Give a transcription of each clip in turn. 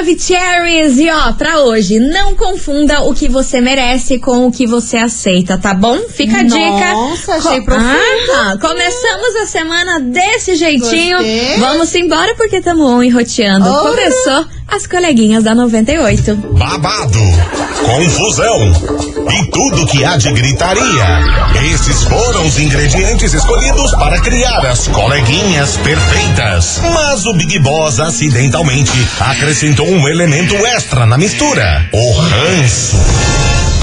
Maravicheries! E ó, pra hoje, não confunda o que você merece com o que você aceita, tá bom? Fica a dica. Nossa, achei profundo. Ah, começamos a semana desse jeitinho. Gostei. Vamos embora porque estamos on e roteando. Começou as coleguinhas da 98. babado, confusão e tudo que há de gritaria. Esses foram os ingredientes escolhidos para criar as coleguinhas perfeitas. Mas o Big Boss acidentalmente acrescentou um elemento extra na mistura: o ranço.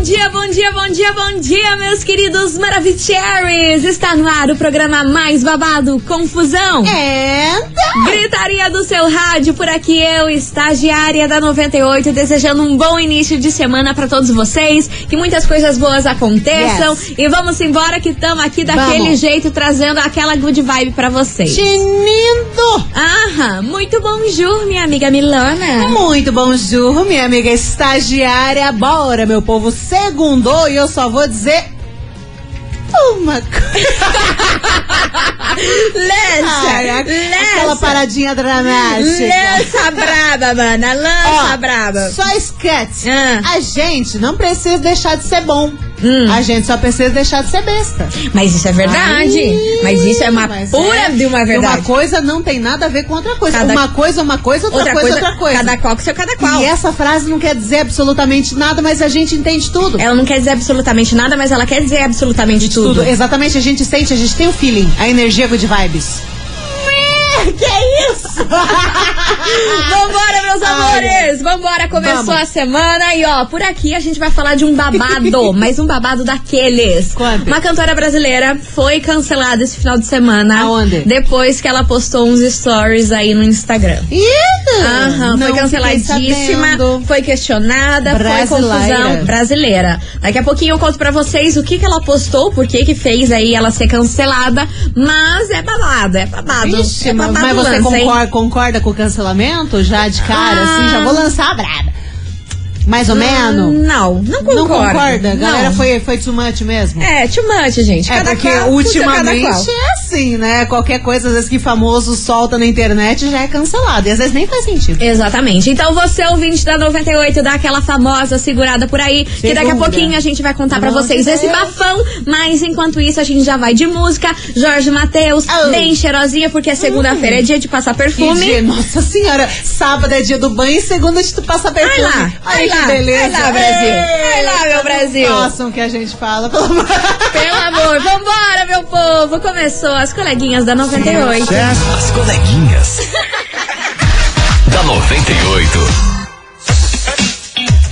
Bom dia, bom dia, bom dia, bom dia, meus queridos Maravicheries! Está no ar o programa mais babado, Confusão. É. Gritaria do seu rádio, por aqui eu, estagiária da 98, desejando um bom início de semana pra todos vocês, que muitas coisas boas aconteçam Yes. e vamos embora que estamos aqui daquele Vamos. jeito trazendo aquela good vibe pra vocês. Tinindo. Aham, muito bom jur, minha amiga Milana. Muito bom, Ju, minha amiga estagiária. Bora, meu povo. Segundou e eu só vou dizer uma coisa. Lança, Ai, a- Aquela lança, paradinha dramática. lança braba, mana, lança Ó, braba. Só esquece. Ah. A gente não precisa deixar de ser bom. Hum. A gente só precisa deixar de ser besta. Mas isso é verdade. Ai, mas isso é uma mas pura é. de uma verdade. Uma coisa não tem nada a ver com outra coisa. Cada- Uma coisa, uma coisa, outra, coisa, outra coisa. Cada qual com seu cada qual. E essa frase não quer dizer absolutamente nada, mas a gente entende tudo. Ela não quer dizer absolutamente nada, mas ela quer dizer absolutamente tudo. Tudo. Exatamente, a gente sente, a gente tem o feeling, a energia good vibes. Vambora, meus amores! Vambora, começou Vamos. a semana e ó, por aqui a gente vai falar de um babado, mas um babado daqueles. Conte. Uma cantora brasileira foi cancelada esse final de semana. Aonde? Depois que ela postou uns stories aí no Instagram. Ih, Aham, foi canceladíssima, foi questionada, foi confusão brasileira. Daqui a pouquinho eu conto pra vocês o que, que ela postou, por que que fez aí ela ser cancelada, mas é babado, é babado. Vixe, é babado mas você hein? concorda, concorda com o cancelamento já de cara, Ah. assim? Já vou lançar a braba. Mais ou menos? Não, não concordo. Não concorda? A galera Não. foi, foi too much mesmo? É, too much, gente. É, Cada porque qual ultimamente qual. é assim, né? Qualquer coisa, às vezes, que famoso solta na internet já é cancelado. E às vezes nem faz sentido. Exatamente. Então você, ouvinte da 98, dá aquela famosa segurada por aí, que daqui a pouquinho a gente vai contar amor vocês de esse Deus. bafão. Mas enquanto isso, a gente já vai de música. Jorge Matheus, Oh. bem cheirosinha, porque segunda-feira é dia de passar perfume. dia, nossa senhora, sábado é dia do banho e segunda de tu passar Vai perfume. lá, Ai, vai que lá, beleza. vai lá, Brasil. Vai lá, meu Brasil. Façam o que a gente fala, pelo amor Pelo amor, vambora, meu povo. Começou as coleguinhas da 98. As coleguinhas. da 98.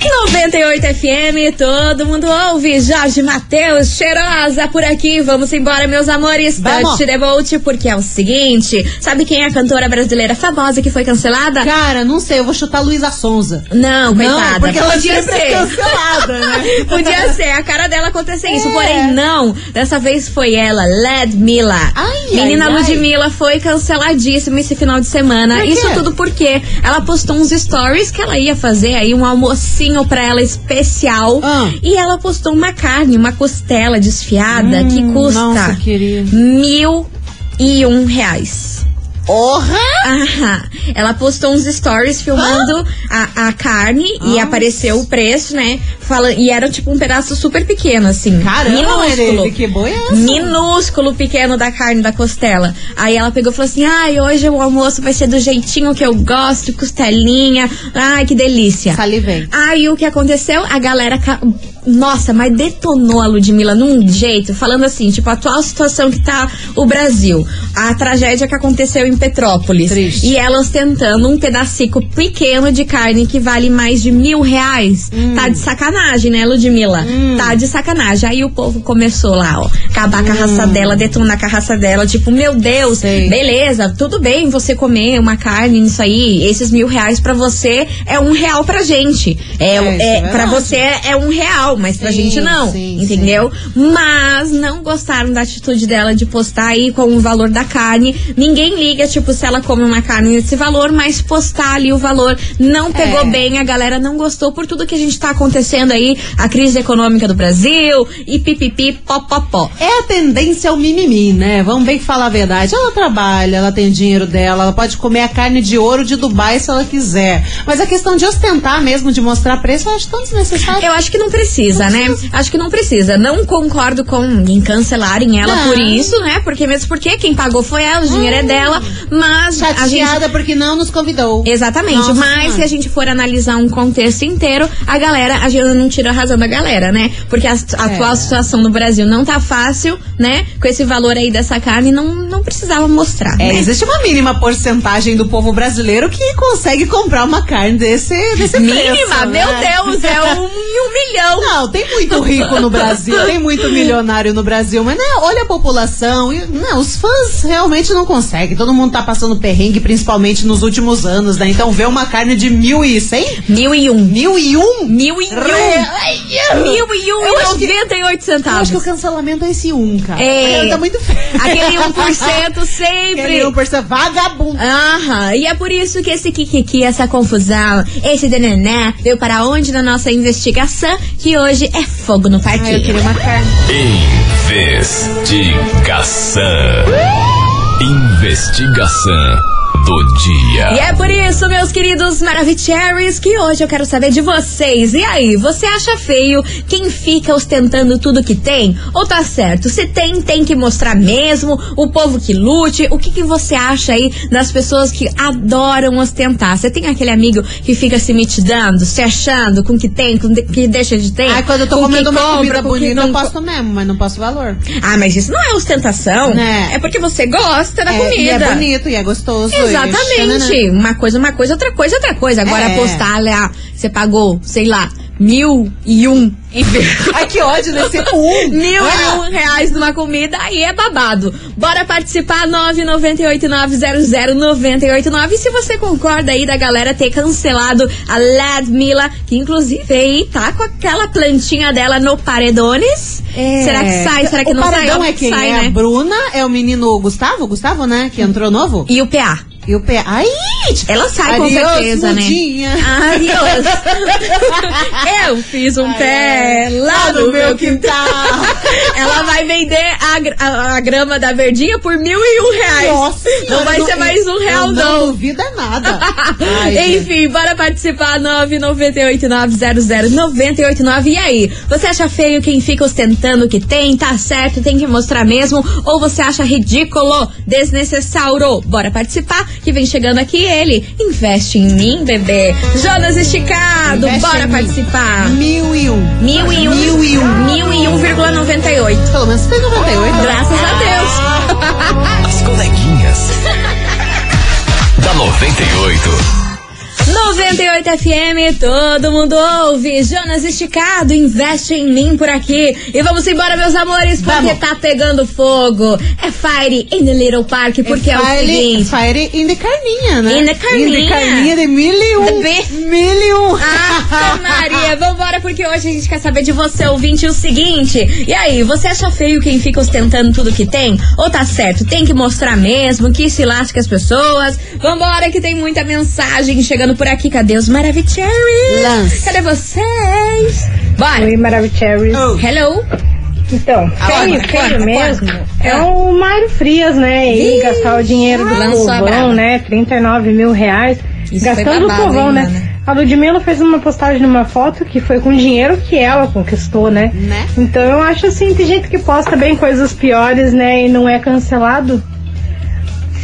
98 FM, todo mundo ouve. Jorge Matheus, cheirosa por aqui. Vamos embora, meus amores. Vamos. Touch the boat, porque é o seguinte: sabe quem é a cantora brasileira famosa que foi cancelada? Cara, não sei, eu vou chutar Luísa Sonza. Não, coitada. Não, porque ela podia ser. cancelada, né? Podia ser a cara dela acontecer isso, É. porém não. Dessa vez foi ela, Led Mila. Ai, Menina ai, ai. Ludmilla foi canceladíssima esse final de semana. Isso tudo porque ela postou uns stories que ela ia fazer aí um almocinho pra ela especial. Ah. E ela postou uma carne, uma costela desfiada que Hum, custa nossa, mil e um reais. Porra! Aham. Ela postou uns stories filmando a, a carne e Ah. apareceu o preço, né? Fala, e era tipo um pedaço super pequeno, assim. Caramba, minúsculo. ele, que boi é? Minúsculo pequeno da carne da costela. Aí ela pegou e falou assim: ai, hoje o almoço vai ser do jeitinho que eu gosto, costelinha. Ai, que delícia. Salivei. Aí o que aconteceu? A galera. Nossa, mas detonou a Ludmilla num jeito, falando assim, tipo, a atual situação que tá o Brasil. A tragédia que aconteceu em Petrópolis. Triste. E ela ostentando um pedacico pequeno de carne que vale mais de mil reais. Hum. Tá de sacanagem, né, Ludmilla? Tá de sacanagem. Aí o povo começou lá, ó, acabar a raça dela, detonar a raça dela. Tipo, meu Deus, Hum. Sei. beleza, tudo bem você comer uma carne nisso aí. Esses mil reais pra você é um real pra gente. É, É, é, é pra verdade. você é um real legal, mas pra Sim, gente não, sim, entendeu? Mas não gostaram da atitude dela de postar aí com o valor da carne. Ninguém liga, tipo, se ela come uma carne nesse valor, mas postar ali o valor não pegou É. bem, a galera não gostou por tudo que a gente tá acontecendo aí, a crise econômica do Brasil e pipipi, pó, pó, pó. É a tendência ao mimimi, né? Vamos que falar a verdade. Ela trabalha, ela tem dinheiro dela, ela pode comer a carne de ouro de Dubai se ela quiser. Mas a questão de ostentar mesmo, de mostrar preço, eu acho tão desnecessário. Eu acho que não precisa, né? Acho que não precisa. Não concordo com em cancelarem ela Não. por isso, né? Porque mesmo porque quem pagou foi ela, o dinheiro é dela, mas a gente Chateada porque não nos convidou. Exatamente, Nossa mas Senhora. se a gente for analisar um contexto inteiro, a galera, a gente não tira a razão da galera, né? Porque a, a atual situação no Brasil não tá fácil, né? Com esse valor aí dessa carne, não, não precisava mostrar. É, né? existe uma mínima porcentagem do povo brasileiro que consegue comprar uma carne desse, desse Mínima, preço, meu né? Deus, é um, um milhão. Não, tem muito rico no Brasil, tem muito milionário no Brasil, mas né, olha a população, e, não, os fãs realmente não conseguem. Todo mundo tá passando perrengue, principalmente nos últimos anos, né? Então ver uma carne de mil e cem? Mil e um. Mil e um? Mil e um. Mil e um Eu e acho que- noventa e oito Eu centavos. acho que o cancelamento é esse um, cara. É. Tá muito feio. Aquele 1% sempre. Aquele 1% vagabundo. Aham, e é por isso que esse kikiki, essa confusão, esse denené veio para onde na nossa investigação, que hoje é fogo no Ai, eu parquinho. queria uma carne. Investigação. Investigação do dia. E é por isso, meus queridos Maravicheries, que hoje eu quero saber de vocês. E aí, você acha feio quem fica ostentando tudo que tem? Ou tá certo? Se tem, tem que mostrar mesmo, o povo que lute. O que, que você acha aí das pessoas que adoram ostentar? Você tem aquele amigo que fica se mitidando, se achando com o que tem, com o que deixa de ter? Ai, quando eu tô com comendo uma compra, comida com bonita, não posto mesmo, mas não posso valor. Ah, mas isso não é ostentação. Né? É porque você gosta da É, comida. E é bonito, e é gostoso. Exatamente. Uma coisa, uma coisa, outra coisa, outra coisa. Agora É. apostar lá, você pagou, sei lá, mil e um. Ai, que ódio desse um. Mil e Ah. um reais numa comida, aí é babado. Bora participar, 998900989. E se você concorda aí da galera ter cancelado a Ladmila, que inclusive aí tá com aquela plantinha dela no Paredones. É. Será que sai? Será que o não sai? paredão Óbvio é que quem? sai, é a né? Bruna, é o menino Gustavo, Gustavo, né? Que entrou novo. E o PA? E o pé. Ai! Ela sai com Adiós, certeza, mudinha. né? Adiós. Eu fiz um pé lá no meu quintal. Ela vai vender a, a- a grama da verdinha por mil e um reais. Nossa não vai ser mais um real, não. Não duvida nada. Ai, gente. Enfim, bora participar 998900989. E aí, você acha feio quem fica ostentando o que tem? Tá certo, tem que mostrar mesmo? Ou você acha ridículo, desnecessário? Bora participar, que vem chegando aqui ele. Investe em mim, bebê. Jonas Esticado, Investe bora em participar. Mil e um. Mil e um. Mil e um. Mil e um vírgula noventa e oito. Pelo menos tem 98. né? Graças a Deus. As coleguinhas. da 98. 98 FM, todo mundo ouve. Jonas Esticado, investe em mim por aqui. E vamos embora, meus amores, porque Vamos. tá pegando fogo. É Fire in the Little Park, porque é, o Fire, seguinte. Fire in the carninha, né? In the carninha. In the carninha de mil e um. Mil e um. Ah, Maria, vambora, porque hoje a gente quer saber de você, ouvinte, o seguinte. E aí, você acha feio quem fica ostentando tudo que tem? Ou tá certo, tem que mostrar mesmo, que se lasque as pessoas? Vambora, que tem muita mensagem chegando por aqui. Cadê os Maravicheries? Lance. Cadê vocês? Bora. Oi, Maravicherry. Oh. Hello. Então, feio, feio mesmo. É o Mário Frias, né? E Ih, gastar o dinheiro do povão, né? 39 mil reais. Isso gastando o babado, povão, hein, né? mana? A Ludmilla fez uma postagem numa foto que foi com dinheiro que ela conquistou, né? Né? Então eu acho assim, tem gente que posta bem coisas piores, né? E não é cancelado.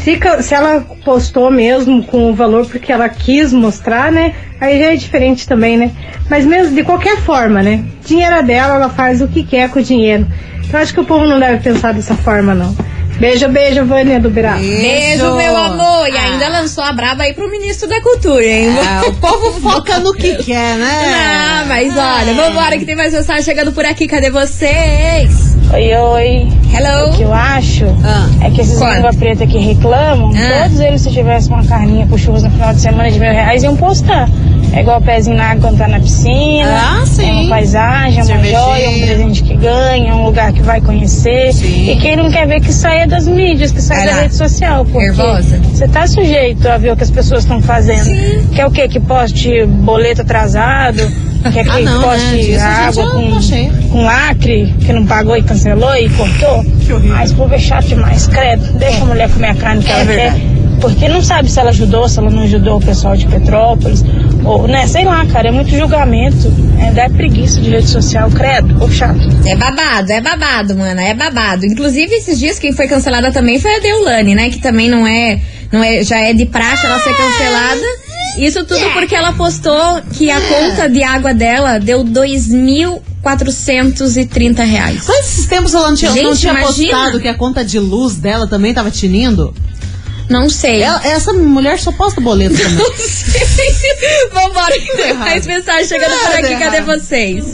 Se, se ela postou mesmo com o valor porque ela quis mostrar, né? Aí já é diferente também, né? Mas mesmo de qualquer forma, né? Dinheiro é dela, ela faz o que quer com o dinheiro. Então acho que o povo não deve pensar dessa forma, não. Beijo, beijo, Vânia do Birá. Beijo, meu amor. E Ah. ainda lançou a braba aí pro ministro da Cultura, hein? Ah, o povo foca no que quer, né? Ah, mas olha, vambora que tem mais mensagem chegando por aqui. Cadê vocês? Oi, oi. Hello. O que eu acho Ah. é que esses língua preta que reclamam, Ah. todos eles, se tivesse uma carninha com churros no final de semana de mil reais, iam postar. É igual pezinho na água quando tá na piscina. Ah, sim. É uma paisagem, é uma Cervejinha. joia, é um presente que ganha, é um lugar que vai conhecer. Sim. E quem não quer ver que saia das mídias, que saia Vai da rede social. Porque Nervosa. você tá sujeito a ver o que as pessoas estão fazendo. Quer o quê? Que poste boleto atrasado? Quer que Ah, não, né? poste gente água com, com lacre, que não pagou e cancelou e cortou? Que horrível. Ah, esse povo é chato demais, credo. Deixa a mulher comer a carne que É ela verdade. quer. Porque não sabe se ela ajudou, se ela não ajudou o pessoal de Petrópolis. Ou, né, sei lá, cara, é muito julgamento. É, dá preguiça de rede social, credo, povo chato. É babado, é babado, mana, é babado. Inclusive, esses dias quem foi cancelada também foi a Deulane, né? Que também não é, não é, já é de praxe ela ser cancelada. Isso tudo porque ela postou que a conta de água dela deu 2.430 reais. Mas esses tempos ela não tinha, não Gente, tinha imagina. postado que a conta de luz dela também tava tinindo? Não sei. Ela- essa mulher só posta boleto também. Não sei. Vambora, que tem mais mensagem chegando por Nada aqui. Cadê errado. vocês?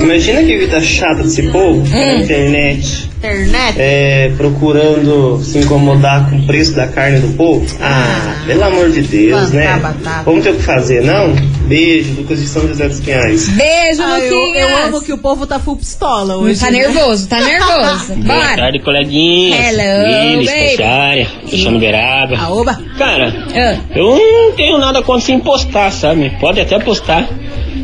Imagina que vida chata desse povo na internet, Internet. é, procurando se incomodar com o preço da carne do povo. Ah, pelo amor de Deus, né? Batata. Vamos ter o que fazer, não? Beijo, Lucas de São José dos Pinhais. Beijo, Ah, eu, Luquinhas. eu amo que o povo tá full pistola hoje. Tá né? nervoso, tá nervoso. Boa Bora. tarde, coleguinhas. Hello, Willis, Cristiano Beraba. Ah, oba. Cara, Ah. eu não tenho nada contra se impostar, sabe? Pode até postar.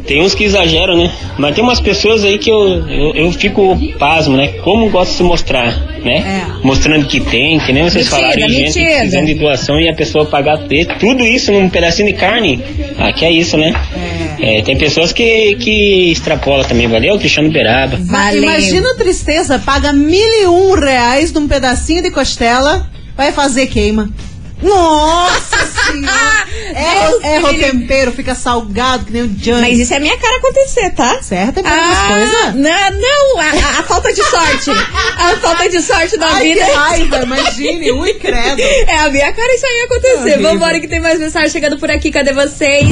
Tem uns que exageram, né? Mas tem umas pessoas aí que eu, eu, eu fico pasmo, né? Como gosta de se mostrar, né? É. Mostrando que tem, que nem vocês Mentira, falaram, de gente mentira. precisando de doação e a pessoa pagar tudo isso num pedacinho de carne. Ah, que é isso, né? É, tem pessoas que, que extrapolam também, valeu? Cristiano Beraba. Valeu. Imagina a tristeza, paga mil e um reais num pedacinho de costela, vai fazer queima. Nossa É, erra o livre. tempero, fica salgado que nem o Johnny. Mas isso é minha cara acontecer, tá? Certo, é Ah, coisas? Não, não, a, a- falta de sorte. A falta de sorte da Ai, vida. que raiva, imagine, ui, credo. É a minha cara isso aí acontecer. Horrível. Vambora que tem mais mensagem chegando por aqui. Cadê vocês?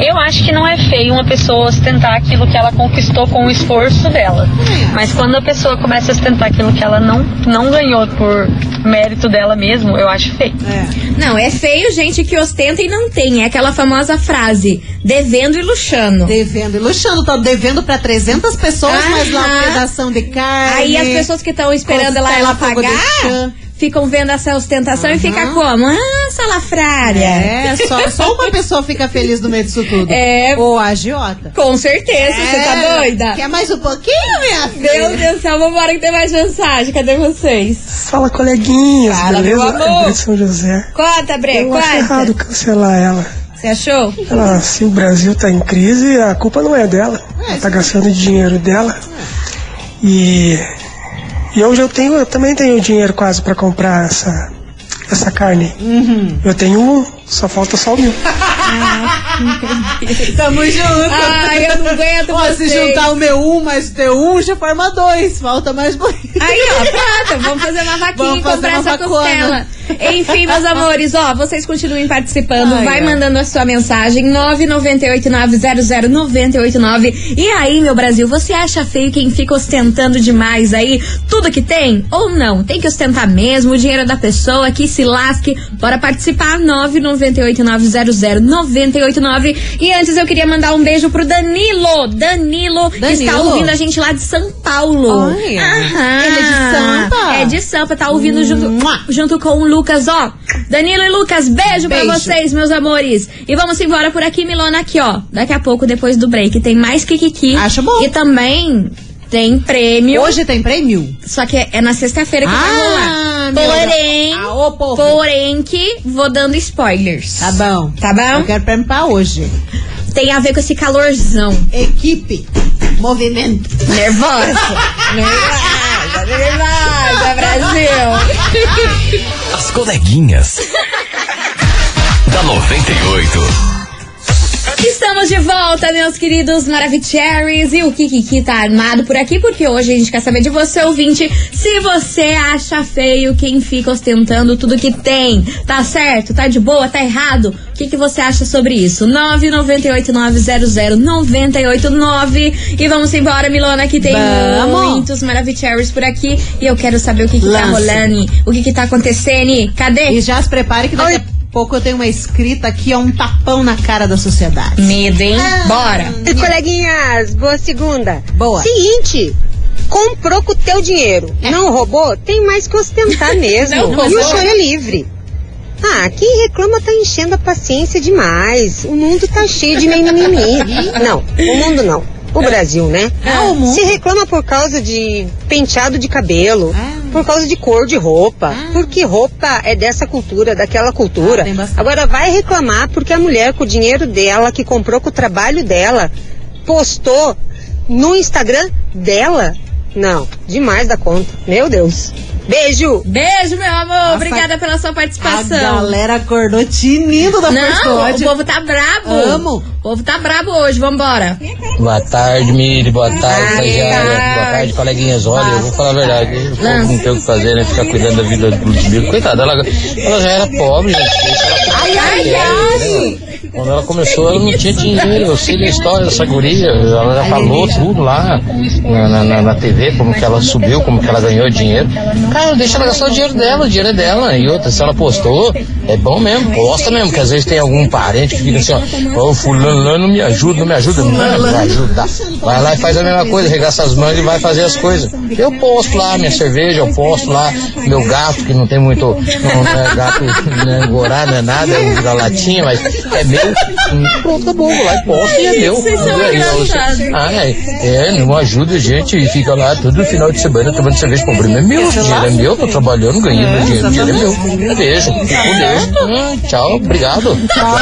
Eu acho que não é feio uma pessoa ostentar aquilo que ela conquistou com o esforço dela. Mas quando a pessoa começa a ostentar aquilo que ela não, não ganhou por mérito dela mesmo, eu acho feio. É. Não, é feio gente que ostenta e não tem. É aquela famosa frase, devendo e luxando. Devendo e luxando, tá devendo pra 300 pessoas, mas lá um Aham. pedação de carne. Aí as pessoas que estão esperando ela, ela pagar. Ficam vendo essa ostentação e fica como? Ah, salafrária. É, só, só uma pessoa fica feliz no meio disso tudo. É. Ou a agiota. Com certeza, você tá É. doida? Quer mais um pouquinho, minha filha? Meu Deus do céu, vambora que tem mais mensagem. Cadê vocês? Fala, coleguinhas, Fala, beleza? meu amor. É de São José. Conta, Bre, Eu acho errado conta. cancelar ela. Você achou? ela. Se o Brasil tá em crise, a culpa não é dela. Ela tá gastando dinheiro dela. E, e hoje eu tenho, eu também tenho dinheiro quase pra comprar essa, essa carne. Eu tenho um, só falta só o meu. Tamo junto. Ai, eu não aguento Ó, se juntar o meu um mais o teu um, já forma dois. Falta mais bonito. Aí, ó, pronto, vamos fazer uma vaquinha Vamos e comprar essa vacona. costela. Enfim, meus amores, ó, vocês continuem participando, Ai, vai ai. mandando a sua mensagem 998900989. E aí, meu Brasil, você acha feio quem fica ostentando demais aí tudo que tem? Ou não? Tem que ostentar mesmo, o dinheiro é da pessoa, que se lasque. Bora participar, 998900989. E antes eu queria mandar um beijo pro Danilo, Danilo, que está Danilo? ouvindo a gente lá de São Paulo. Olha, Aham. Ele é de Sampa? É de Sampa, tá ouvindo junto, junto com o Lucas, ó. Danilo e Lucas, beijo, pra Beijo. vocês, meus amores. E vamos embora por aqui, Milona, aqui, ó. Daqui a pouco, depois do break, tem mais Kikiki. Acho bom. E também tem prêmio. Hoje tem prêmio? Só que é na sexta-feira que vai Ah, rolar. meu Porém, Deus. Ah, porém que vou dando spoilers. Tá bom. Tá bom? Eu quero prêmio pra hoje. Tem a ver com esse calorzão. Equipe. Movimento. Nervosa. nervosa, nervosa, Brasil. As coleguinhas. da 98. Estamos de volta, meus queridos Maravicheries. E o Kikiki tá armado por aqui, porque hoje a gente quer saber de você, ouvinte, se você acha feio quem fica ostentando tudo que tem. Tá certo? Tá de boa? Tá errado? O que, que você acha sobre isso? 998900989. E vamos embora, Milona, que tem Vamos. muitos Maravicheries por aqui. E eu quero saber o que, que tá rolando, o que, que tá acontecendo. Cadê? E já se prepare que daqui a... pouco eu tenho uma escrita aqui, é um tapão na cara da sociedade. Medo, hein? Bora. E, coleguinhas, boa segunda. Boa. Seguinte, comprou com o teu dinheiro. Não roubou? Tem mais que ostentar mesmo. Não e roubou. o choro é livre. Ah, quem reclama tá enchendo a paciência demais. O mundo tá cheio de mimimi. Não, o mundo não. O Brasil, né? Mundo. Se reclama por causa de penteado de cabelo, Ah. por causa de cor de roupa, porque roupa é dessa cultura, daquela cultura. Ah. Agora vai reclamar porque a mulher com o dinheiro dela, que comprou com o trabalho dela, postou no Instagram dela? Não, demais da conta. Meu Deus. Beijo! Beijo, meu amor. Obrigada pela sua A participação. galera acordou tinindo da Não, o povo tá brabo. Amo. O povo tá brabo hoje, vambora. Boa tarde, Miri. Boa tarde, estagiária. Boa tarde, coleguinhas. Olha, eu vou falar a verdade. O povo não tem o que fazer, né? Ficar cuidando da vida dos bichos. Coitada, ela, ela já era pobre, gente. Ai, ai, ai. Quando ela começou, ela não tinha dinheiro. Eu sei da história dessa guria. Ela já falou tudo lá na, na, na- na TV, como que ela subiu, como que ela ganhou dinheiro. Cara, deixa ela gastar o dinheiro dela, o dinheiro é dela. E outra, se ela postou, é bom mesmo, posta mesmo, porque às vezes tem algum parente que fica assim, ó, ô fulano lá não me ajuda, não me ajuda, não me ajuda. Vai lá e faz a mesma coisa, regaça as mãos e vai fazer as coisas. Eu posto lá minha cerveja, eu posto lá meu gato, que não tem muito, não é gato né, gorá, não é nada, é um da latinha, mas é meu. Pronto, acabou, vou lá e posto e é meu. Ah, é, é, não ajuda a gente e fica lá todo final de semana tomando cerveja. O problema é meu, o dinheiro é meu, tô trabalhando, ganhei meu dinheiro, o dinheiro é meu. Beijo, fico com Deus. Hum, tchau, obrigado. Tchau.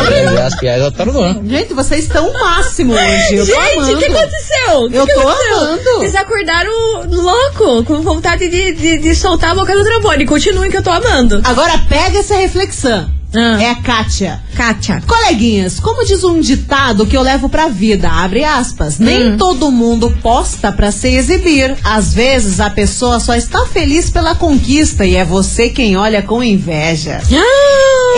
As piadas tá no ar. Gente, vocês estão o máximo hoje. Eu Gente, o que aconteceu? O que Eu que tô aconteceu? amando. Vocês acordaram louco, com vontade de, de, de soltar a boca do trombone. Continuem que eu tô amando. Agora pega essa reflexão. Ah. É a Kátia. Kátia. Coleguinhas, como diz um ditado que eu levo pra vida, abre aspas, nem todo mundo posta pra se exibir. Às vezes a pessoa só está feliz pela conquista e é você quem olha com inveja.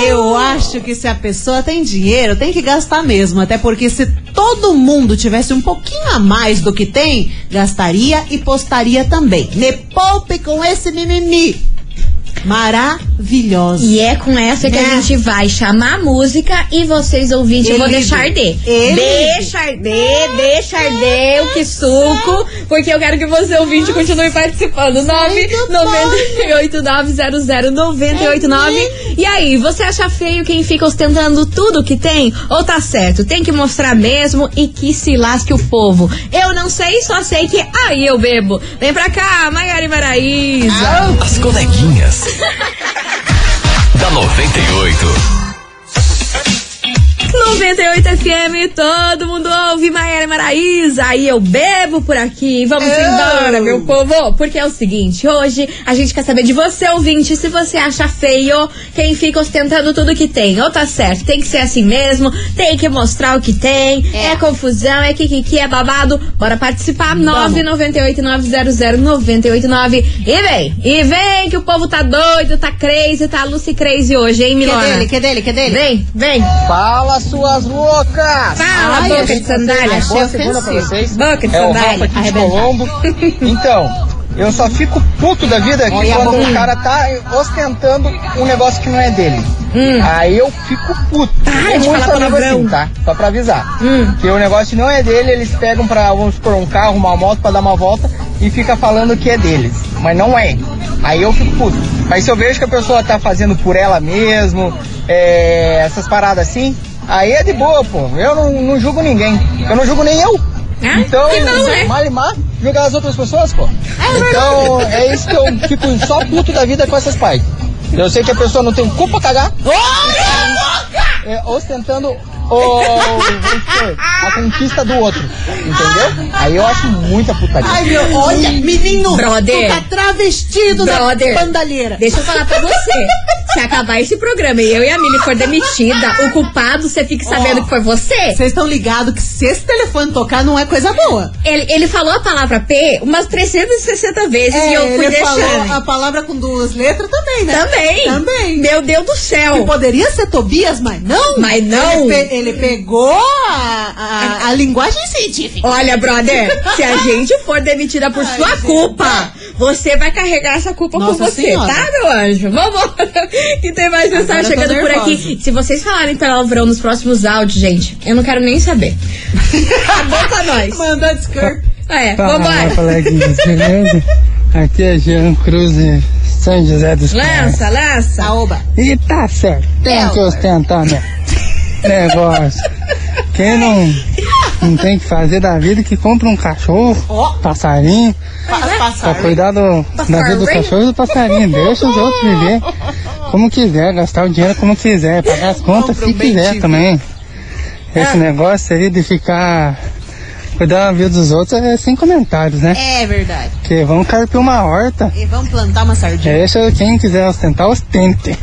Eu acho que se a pessoa tem dinheiro, tem que gastar mesmo. Até porque se todo mundo tivesse um pouquinho a mais do que tem, gastaria e postaria também. Me poupe com esse mimimi. Maravilhoso. E é com essa que a É. gente vai chamar a música e vocês ouvintes, eu vou deixar arder. Deixa arder, deixa arder o que suco, porque eu quero que você ouvinte continue participando. 998900989. E aí, você acha feio quem fica ostentando tudo que tem? Ou tá certo? Tem que mostrar mesmo e que se lasque o povo. Eu não sei, só sei que aí eu bebo. Vem pra cá, Maiara e Maraísa. As coleguinhas. da 98. 98 FM, todo mundo ouve Maíra Maraíza. Aí eu bebo por aqui. Vamos Eu. embora, meu povo. Porque é o seguinte, hoje a gente quer saber de você, ouvinte, se você acha feio quem fica ostentando tudo que tem. Ou tá certo, tem que ser assim mesmo, tem que mostrar o que tem. É, confusão, é kikiki, é babado. Bora participar. 998-900-989. E vem, e vem que o povo tá doido, tá crazy, tá Lucy crazy hoje, hein, Que Milona? dele, que dele, que dele? Vem, vem. Fala, suas loucas! Fala, Ai, boca de sandália. achei Boa segunda pra ofensivo. vocês. Boca de é o sandália. Aqui de. Colombo. Então, eu só fico puto da vida que Olha quando o cara tá ostentando um negócio que não é dele. Aí eu fico puto. Para Hum. de muito falar amigo palavrão. assim, tá? Só pra avisar. Hum. Que o negócio não é dele, eles pegam pra, vamos supor, um carro, uma moto pra dar uma volta e fica falando que é deles. Mas não é. Aí eu fico puto. Mas se eu vejo que a pessoa tá fazendo por ela mesmo, é, essas paradas assim, aí é de boa, pô. Eu não, não julgo ninguém. Eu não julgo nem eu. Ah, então, né? mal e mal, julgar as outras pessoas, pô. então, é isso que eu fico só puto da vida com essas partes. Eu sei que a pessoa não tem culpa cagar. É, ostentando o, a conquista do outro. Entendeu? Aí eu acho muita putaria. Ai, meu, olha, menino, Brother. tu tá travestido Brother. da bandalheira. Deixa eu falar pra você. Se acabar esse programa e eu e a Mili for demitida, o culpado, você fique sabendo Ó. que foi você. Vocês estão ligados que se esse telefone tocar não é coisa boa. Ele, ele falou a palavra P umas 360 vezes e eu fui É, ele falou deixando. a palavra com duas letras também, né? Também. Também. Meu Deus do Que céu. poderia ser Tobias, mas não. Mas não. Ele, pe- ele pegou a, a, a linguagem científica. Olha, brother, se a gente for demitida por Ai, sua gente. culpa, você vai carregar essa culpa Nossa com você, Senhora. tá, meu anjo? Vambora, que tem mais mensagem chegando por aqui. Se vocês falarem palavrão nos próximos áudios, gente, eu não quero nem saber. Acabou pra nós. Mandou skirt. É, Fala, vambora. coleguinhas, beleza? Aqui é Jean Cruz de São José dos Pinhais. Lança, lança. Aoba. E tá certo, tem que ostentar, né? Negócio. Quem não, não tem que fazer da vida que compra um cachorro, Ó. passarinho, passar. cuidar do, da vida do cachorro e do passarinho. Deixa os outros viver como quiser, gastar o dinheiro como quiser, pagar as contas se quiser também. Esse negócio aí de ficar cuidar da vida dos outros é sem comentários, né? É verdade. Porque vamos carpir uma horta. E vamos plantar uma sardinha. Deixa quem quiser ostentar, ostente.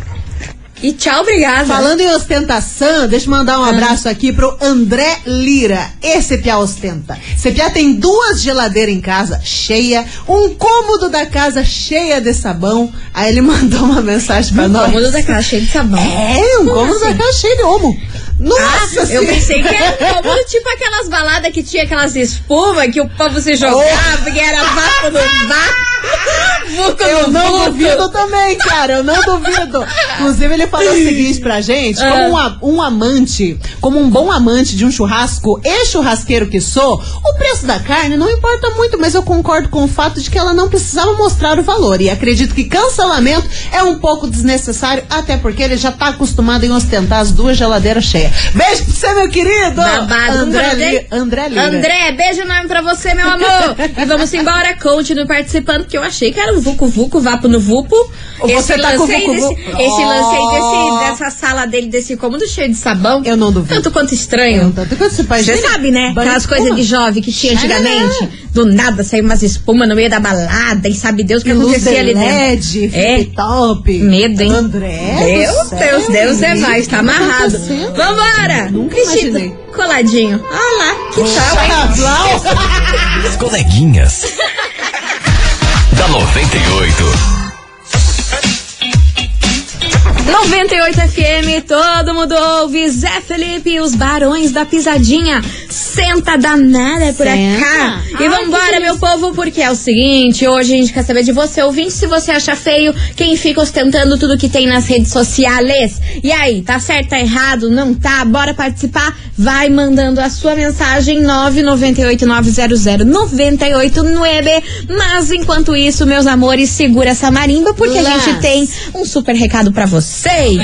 E tchau, obrigada. Falando em ostentação, deixa eu mandar um Ah. abraço aqui pro André Lira. Esse piá ostenta. Esse piá tem duas geladeiras em casa, cheia, um cômodo da casa cheia de sabão. Aí ele mandou uma mensagem pra Um nós. cômodo da casa cheio de sabão. É, um Como cômodo da assim? casa cheio de homo. Nossa Ah, eu pensei que era um cômodo tipo aquelas baladas que tinha aquelas espumas que o povo se jogava, que era vapo no vapo. Eu não duvido também, cara, eu não duvido. Inclusive, ele falou o seguinte pra gente: Ah. como um, um amante, como um bom amante de um churrasco e churrasqueiro que sou, o preço da carne não importa muito, mas eu concordo com o fato de que ela não precisava mostrar o valor. E acredito que cancelamento é um pouco desnecessário, até porque ele já tá acostumado em ostentar as duas geladeiras cheias. Beijo pra você, meu querido! Babado, André, André, Li- André Lira. André, beijo enorme pra você, meu amor. e vamos embora, continue participando, que eu achei que era um Vucu Vucu, Vapo no Vupo. Você tá com Vucu desse, Vucu? esse lance aí desse, dessa sala dele, desse cômodo cheio de sabão. Eu não duvido. Tanto quanto estranho. Tanto quanto você faz Você dele, sabe, né? banho Aquelas coisas de jovem que tinha Xarará. antigamente. Do nada saiu umas espumas no meio da balada e sabe Deus o que acontecia ali LED, dentro. É. flip top. Medo, hein? André. Céu, Deus, Deus é mais, tá que amarrado. Vambora! Nunca Vestido imaginei. coladinho. Olha lá, que tal, hein? As coleguinhas. da 98. 98 FM, todo mundo ouve. Zé Felipe e os Barões da Pisadinha. Senta danada por Senta. cá. E Ai, vambora, meu povo, porque é o seguinte: hoje a gente quer saber de você, ouvinte, se você acha feio quem fica ostentando tudo que tem nas redes sociais. E aí, tá certo, tá errado? Não tá? Bora participar? Vai mandando a sua mensagem 998-900-989. Mas enquanto isso, meus amores, segura essa marimba, porque a Lance. gente tem um super recado vocês.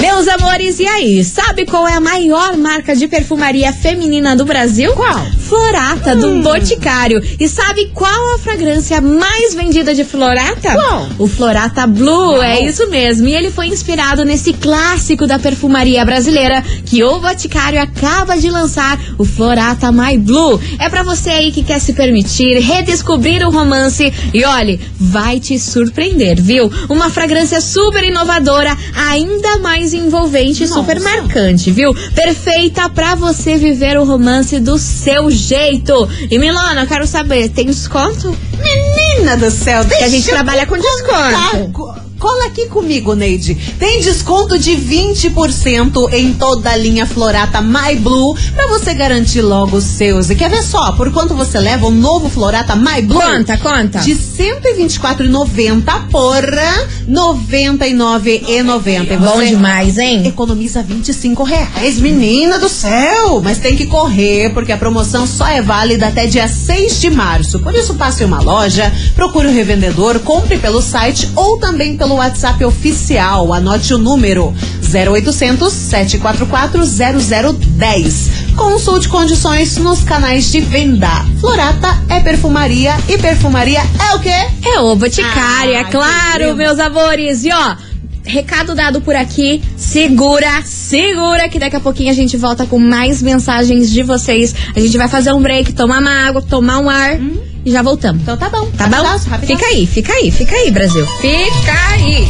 Meus amores, e aí? Sabe qual é a maior marca de perfumaria feminina do Brasil? Qual? Florata, do Boticário. E sabe qual a fragrância mais vendida de Florata? Qual? O Florata Blue, é isso mesmo. E ele foi inspirado nesse clássico da perfumaria brasileira que o Boticário acaba de lançar, o Florata My Blue. É pra você aí que quer se permitir redescobrir o romance e olhe, vai te surpreender, viu? Uma fragrância super inovadora, ainda mais envolvente e super marcante, viu? Perfeita pra você viver o romance do seu jeito. E Milona, eu quero saber, tem desconto? Menina do céu, deixa a gente trabalha com desconto. Co- Cola aqui comigo, Neide. Tem desconto de 20% em toda a linha Florata My Blue pra você garantir logo os seus. E quer ver só por quanto você leva o novo Florata My Blue? Conta, conta. De R$ 124,90 por R$ 99,90. E Bom demais, hein? Economiza 25 reais, menina do céu! Mas tem que correr, porque a promoção só é válida até dia 6 de março. Por isso, passe em uma loja, procure o revendedor, compre pelo site ou também pelo WhatsApp oficial. Anote o número 0800 744 0010. Consulte condições nos canais de venda. Florata é perfumaria e perfumaria é o quê? É o Boticário, Ah, é claro, meus amores. E ó, recado dado por aqui. Segura, segura que daqui a pouquinho a gente volta com mais mensagens de vocês. A gente vai fazer um break, tomar uma água, tomar um ar e já voltamos. Então tá bom. Tá bom? Rapidaço, rapidaço. Fica aí, fica aí, fica aí, Brasil. Fica aí.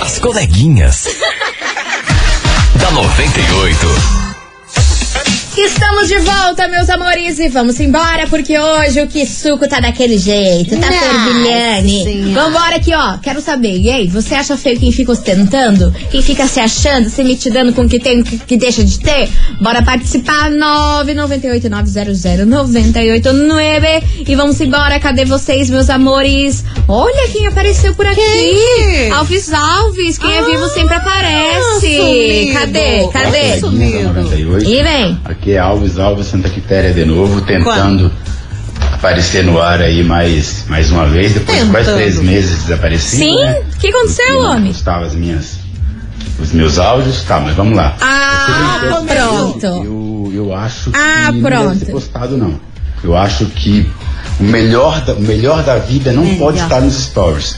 As coleguinhas. da 98. Estamos de volta, meus amores, e vamos embora, porque hoje o que suco tá daquele jeito, tá. Senhora. Vambora aqui, ó. Quero saber, e aí, você acha feio quem fica ostentando? Quem fica se achando, se mitidando com o que tem, que, que deixa de ter? Bora participar, 998-900-989. E vamos embora, cadê vocês, meus amores? Olha quem apareceu por aqui. Quem? Alves Alves, quem é vivo sempre aparece. sumido. Cadê? Cadê? Sumido. 98. E vem. Aqui é Alves Alves Santa Quitéria de novo, tentando aparecer no ar aí mais, mais uma vez, depois de quase Tentando. três meses desaparecido. Sim? né? O que aconteceu, não homem? postava as minhas, os meus áudios, tá, mas vamos lá. Ah, pronto. Eu, eu acho Ah, que não pronto. deve ser postado, não. Eu acho que o melhor da, o melhor da vida não Melhor. pode estar nos stories.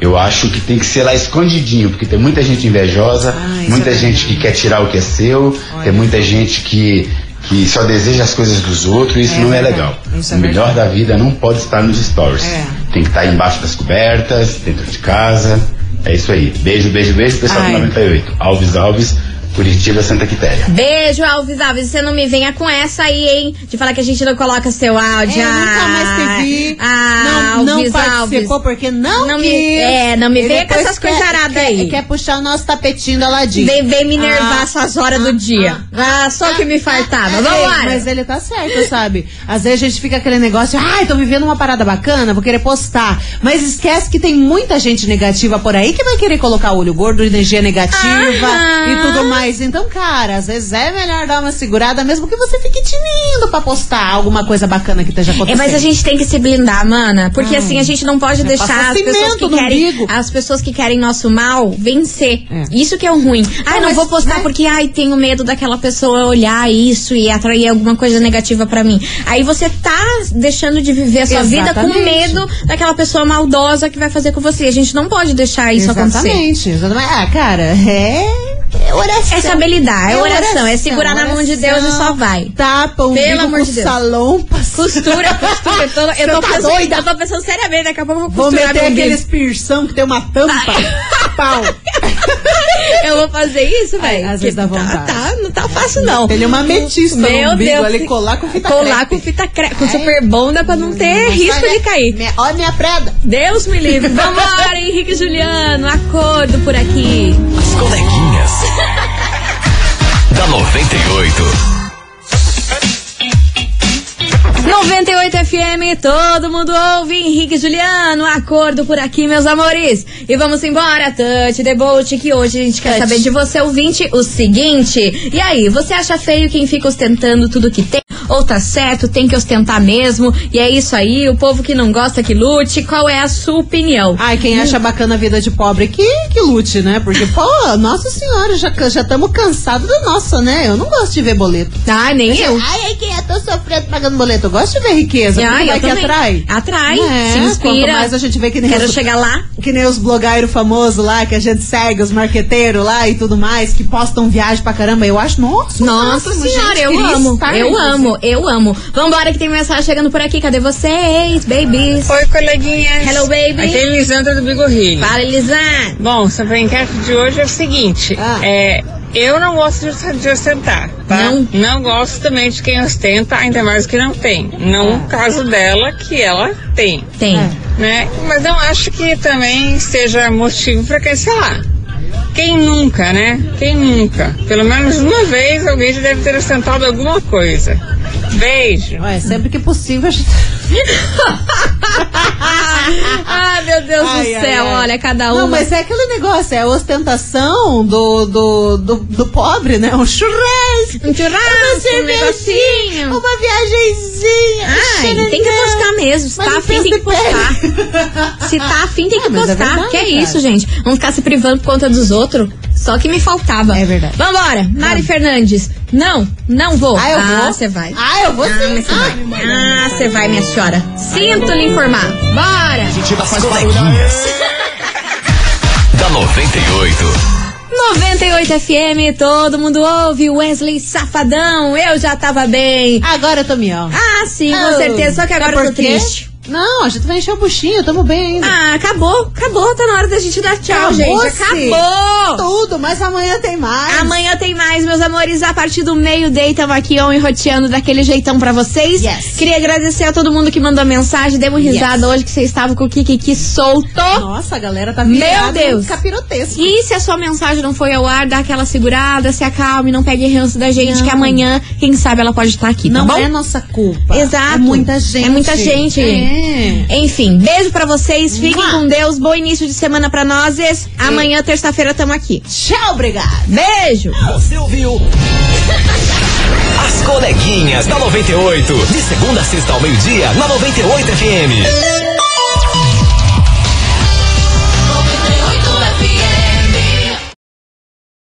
Eu acho que tem que ser lá escondidinho, porque tem muita gente invejosa, Ah, muita é gente que quer tirar o que é seu, tem muita gente que, que só deseja as coisas dos outros, e isso É não é legal. é o melhor da vida não pode estar nos stories. É. Tem que estar embaixo das cobertas, dentro de casa. É isso aí. Beijo, beijo, beijo, pessoal Ai. do 98. Alves Alves, Curitiba, Santa Quitéria. Beijo, Alves Alves. Você não me venha com essa aí, hein? De falar que a gente não coloca seu áudio. É, nunca mais te vi. Ah, não, não Alves participou Alves. porque não, Não me- quis. é, não me E venha com essas coisaradas aí. Quer puxar o nosso tapetinho da ladinha. Vem, vem me nervar Ah, essas horas do dia. Ah, só que me faltava. É, Vambora. Mas ele tá certo, sabe? Às vezes a gente fica aquele negócio, ai, tô vivendo uma parada bacana, vou querer postar. Mas esquece que tem muita gente negativa por aí que vai querer colocar olho gordo, energia negativa e tudo mais. Então, cara, às vezes é melhor dar uma segurada, mesmo que você fique tinindo pra postar alguma coisa bacana que esteja É, acontecendo. mas a gente tem que se blindar, mana. Porque Hum. assim, a gente não pode É deixar as pessoas que querem. umbigo. As pessoas que querem nosso mal vencer. É. Isso que é o ruim. Ai, não mas, vou postar né? porque ai, tenho medo daquela pessoa olhar isso e atrair alguma coisa negativa pra mim. Aí você tá deixando de viver a sua vida com Exatamente. medo daquela pessoa maldosa que vai fazer com você. A gente não pode deixar isso acontecer. Exatamente, exatamente. Ah, cara, é. É oração. É saber lidar, é oração, é segurar na mão de Deus e só vai. Tapa um Pelo amor de Deus. salão, Costura, costura. Eu tô, eu tô tá pensando, doida? eu tô pensando seriamente, daqui a pouco eu vou Vou costurar meter meu umbigo. aqueles piercão que tem uma tampa. Pau. Eu vou fazer isso, velho. às vezes dá Porque vontade. Tá, tá, não tá fácil, não. Ele é uma ametista no Meu umbigo Deus. ali, colar com fita Colar crepe. com fita crepe, com super bonda pra não ter Não risco sai, de cair. Minha, olha minha preda. Deus me livre. Vambora, Henrique e Juliano. Acordo por aqui. As coleguinhas. da 98. 98 FM, todo mundo ouve. Henrique e Juliano, acordo por aqui, meus amores. E vamos embora, Touch Debolt, que hoje a gente quer Touch. saber de você, ouvinte, o seguinte. E aí, você acha feio quem fica ostentando tudo que tem? Ou tá certo, tem que ostentar mesmo? E é isso aí, o povo que não gosta que lute. Qual é a sua opinião? Ai, quem acha bacana a vida de pobre que, que lute, né? Porque, pô, nossa senhora, já estamos cansados da nossa, né? Eu não gosto de ver boleto. Ai, nem eu. Ai, ai, quem é? Tô sofrendo pagando boleto. Eu gosto de ver riqueza. Ah, porque eu vai que também. atrai. Atrai, É, se inspira. Quanto mais a gente vê que nem Quero os, chegar lá. que nem os blogueiros famosos lá, que a gente segue, os marqueteiros lá e tudo mais, que postam viagem pra caramba. Eu acho, nossa, Nossa máximo, senhora, gente, eu amo, eu amo, eu amo. Vambora que tem mensagem chegando por aqui. Cadê vocês, babies? Oi, coleguinhas. Hello, baby. Aqui é Elisandra do Bigorrilho. Fala, Elisandra. Bom, sobre a enquete de hoje é o seguinte. Ah. É, eu não gosto de, ostentar, tá? Não? Não gosto também de quem ostenta, ainda mais que não tem. Não o caso dela, que ela tem. Tem. Né? Mas não acho que também seja motivo para cancelar. Quem nunca, né? Quem nunca? Pelo menos uma vez alguém já deve ter ostentado alguma coisa. Beijo. Ué, sempre que possível a gente... Ai, meu Deus Ai, do ai, céu, ai. olha, cada um. Não, mas é aquele negócio, é a ostentação do, do, do, do pobre, né? Um churrasco. Um churrasco, uma um negocinho. uma viagenzinha. Ai, tem que postar mesmo. Se Mas tá afim, tem que postar. Se tá afim, tem que é postar. verdade, que é cara. isso, gente? Vamos ficar se privando por conta dos outros? Só que me faltava. É verdade. Vambora. Mari Fernandes. Não, não vou. Ah, eu vou. você vai. Ah, eu vou sim. mas você vai. Ah, você vai, minha senhora. Sinto lhe informar. Bora. As coleguinhas. da 98. 98 FM, todo mundo ouve. Wesley Safadão, eu já tava bem. Agora eu tô mião. Ah, sim, com Oh, certeza. Só que agora eu tô triste. Não, a gente vai encher o buchinho, tamo bem ainda. Ah, acabou, acabou, tá na hora da gente dar tchau, Acabou, gente. Acabou! Tudo, mas amanhã tem mais. Amanhã tem mais, meus amores. A partir do meio-day, tamo aqui on e roteando daquele jeitão pra vocês. Yes. Queria agradecer a todo mundo que mandou mensagem. Demos risada hoje que vocês estavam com o Kikiki solto. Nossa, a galera tá Meu Deus. capirotesco. E se a sua mensagem não foi ao ar, dá aquela segurada, se acalme, não pegue ranço da gente, Não. que amanhã, quem sabe, ela pode estar aqui, tá Não bom? é nossa culpa. Exato. É muita gente. É muita gente. É. Enfim, beijo pra vocês, fiquem Mua. com Deus, bom início de semana pra nós. Amanhã, terça-feira, tamo aqui. Tchau, obrigado. Beijo! Você ouviu? As coleguinhas da 98. De segunda a sexta ao meio-dia, na 98 FM.